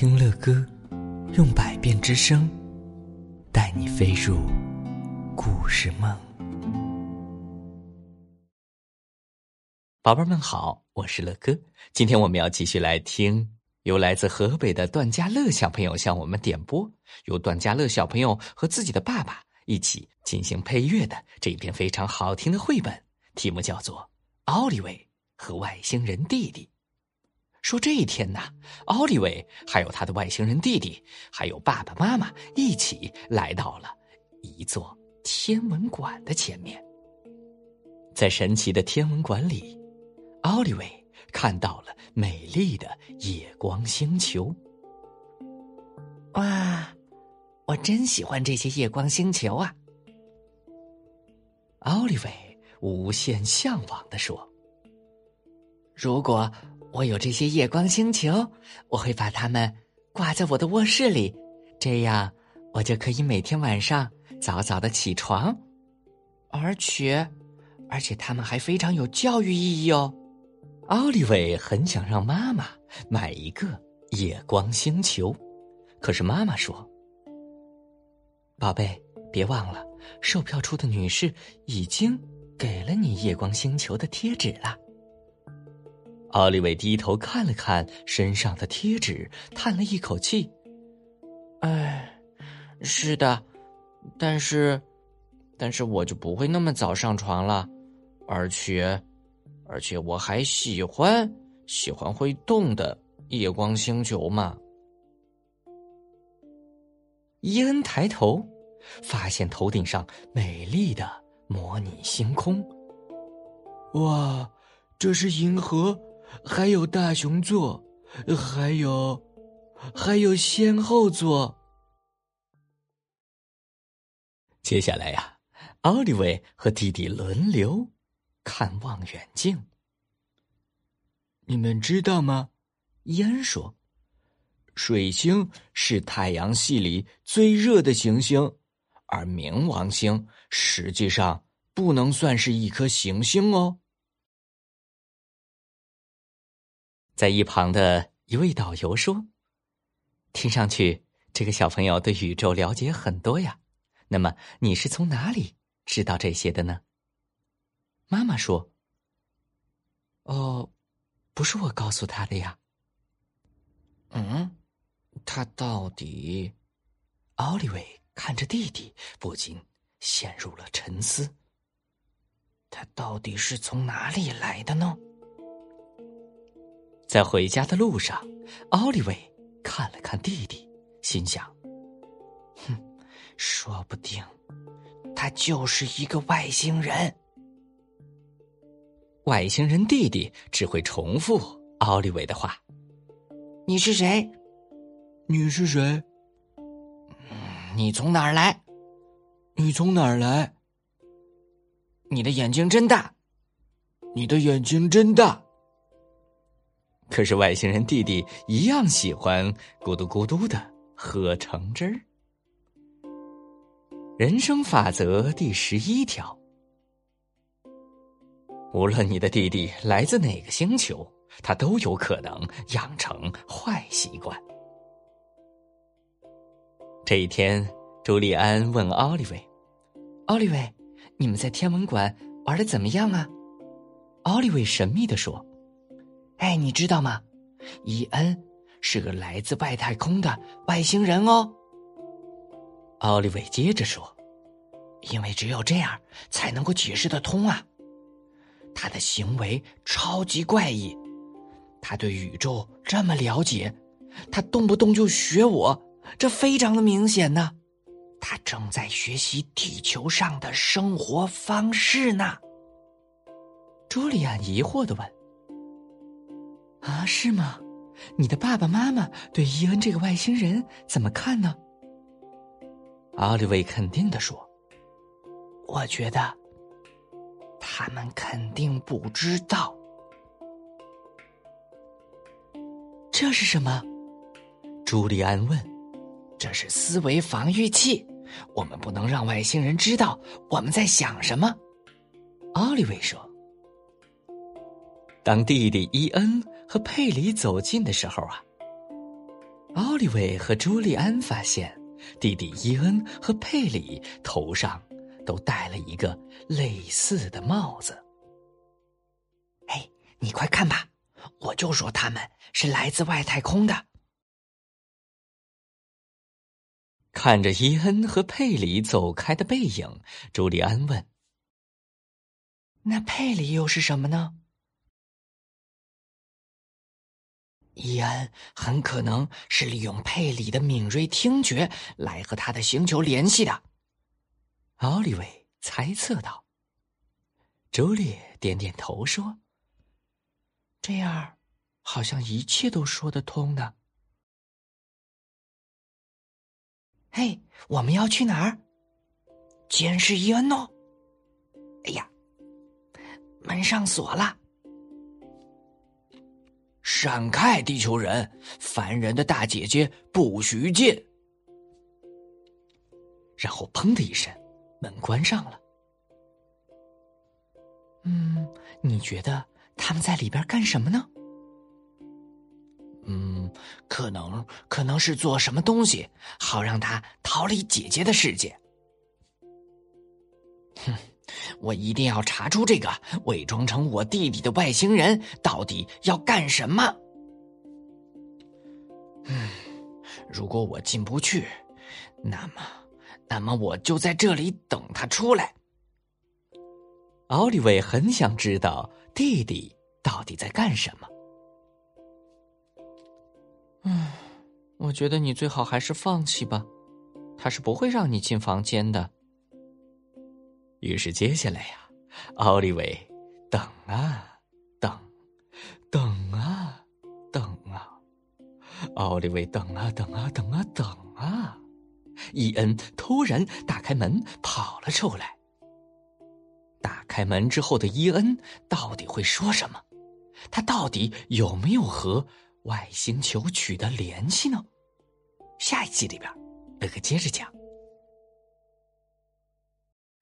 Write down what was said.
听乐歌，用百变之声，带你飞入故事梦。宝贝们好，我是乐哥。今天我们要继续来听由来自河北的段家乐小朋友向我们点播，由段家乐小朋友和自己的爸爸一起进行配乐的这一篇非常好听的绘本，题目叫做《奥利维和外星人弟弟》。说这一天呢，奥利维还有他的外星人弟弟，还有爸爸妈妈一起来到了一座天文馆的前面。在神奇的天文馆里，奥利维看到了美丽的夜光星球。哇，我真喜欢这些夜光星球啊！奥利维无限向往的说：“如果……”我有这些夜光星球，我会把它们挂在我的卧室里，这样我就可以每天晚上早早的起床，而且，而且它们还非常有教育意义哦。奥利维很想让妈妈买一个夜光星球，可是妈妈说：“宝贝，别忘了，售票处的女士已经给了你夜光星球的贴纸了。”奥利维低头看了看身上的贴纸，叹了一口气：“哎，是的，但是，但是我就不会那么早上床了，而且，而且我还喜欢喜欢会动的夜光星球嘛。”伊恩抬头，发现头顶上美丽的模拟星空。哇，这是银河！还有大熊座，还有，还有仙后座。接下来呀，奥利维和弟弟轮流看望远镜。你们知道吗？伊恩说：“水星是太阳系里最热的行星，而冥王星实际上不能算是一颗行星哦。”在一旁的一位导游说：“听上去，这个小朋友对宇宙了解很多呀。那么，你是从哪里知道这些的呢？”妈妈说：“哦，不是我告诉他的呀。”嗯，他到底？奥利维看着弟弟，不禁陷入了沉思。他到底是从哪里来的呢？在回家的路上，奥利维看了看弟弟，心想：“哼，说不定他就是一个外星人。”外星人弟弟只会重复奥利维的话：“你是谁？你是谁？你从哪儿来？你从哪儿来？你的眼睛真大，你的眼睛真大。”可是外星人弟弟一样喜欢咕嘟咕嘟的喝橙汁儿。人生法则第十一条：无论你的弟弟来自哪个星球，他都有可能养成坏习惯。这一天，朱利安问奥利维：“奥利维，你们在天文馆玩的怎么样啊？”奥利维神秘的说。哎，你知道吗？伊恩是个来自外太空的外星人哦。奥利维接着说：“因为只有这样才能够解释得通啊。他的行为超级怪异，他对宇宙这么了解，他动不动就学我，这非常的明显呢。他正在学习地球上的生活方式呢。”朱莉安疑惑的问。啊，是吗？你的爸爸妈妈对伊恩这个外星人怎么看呢？奥利维肯定的说：“我觉得他们肯定不知道。”这是什么？朱利安问。“这是思维防御器，我们不能让外星人知道我们在想什么。”奥利维说。当弟弟伊恩和佩里走近的时候啊，奥利维和朱利安发现，弟弟伊恩和佩里头上都戴了一个类似的帽子。哎，你快看吧，我就说他们是来自外太空的。看着伊恩和佩里走开的背影，朱利安问：“那佩里又是什么呢？”伊恩很可能是利用佩里的敏锐听觉来和他的星球联系的，奥利维猜测道。朱莉点点头说：“这样，好像一切都说得通呢。”嘿，我们要去哪儿？监视伊恩哦。哎呀，门上锁了。闪开，地球人！烦人的大姐姐不许进。然后砰的一声，门关上了。嗯，你觉得他们在里边干什么呢？嗯，可能可能是做什么东西，好让他逃离姐姐的世界。哼。我一定要查出这个伪装成我弟弟的外星人到底要干什么。嗯，如果我进不去，那么，那么我就在这里等他出来。奥利维很想知道弟弟到底在干什么。嗯，我觉得你最好还是放弃吧，他是不会让你进房间的。于是接下来呀，奥利维等啊等，等啊等啊，奥利维等啊等啊等啊等啊，伊恩突然打开门跑了出来。打开门之后的伊恩到底会说什么？他到底有没有和外星球取得联系呢？下一集里边，贝克接着讲。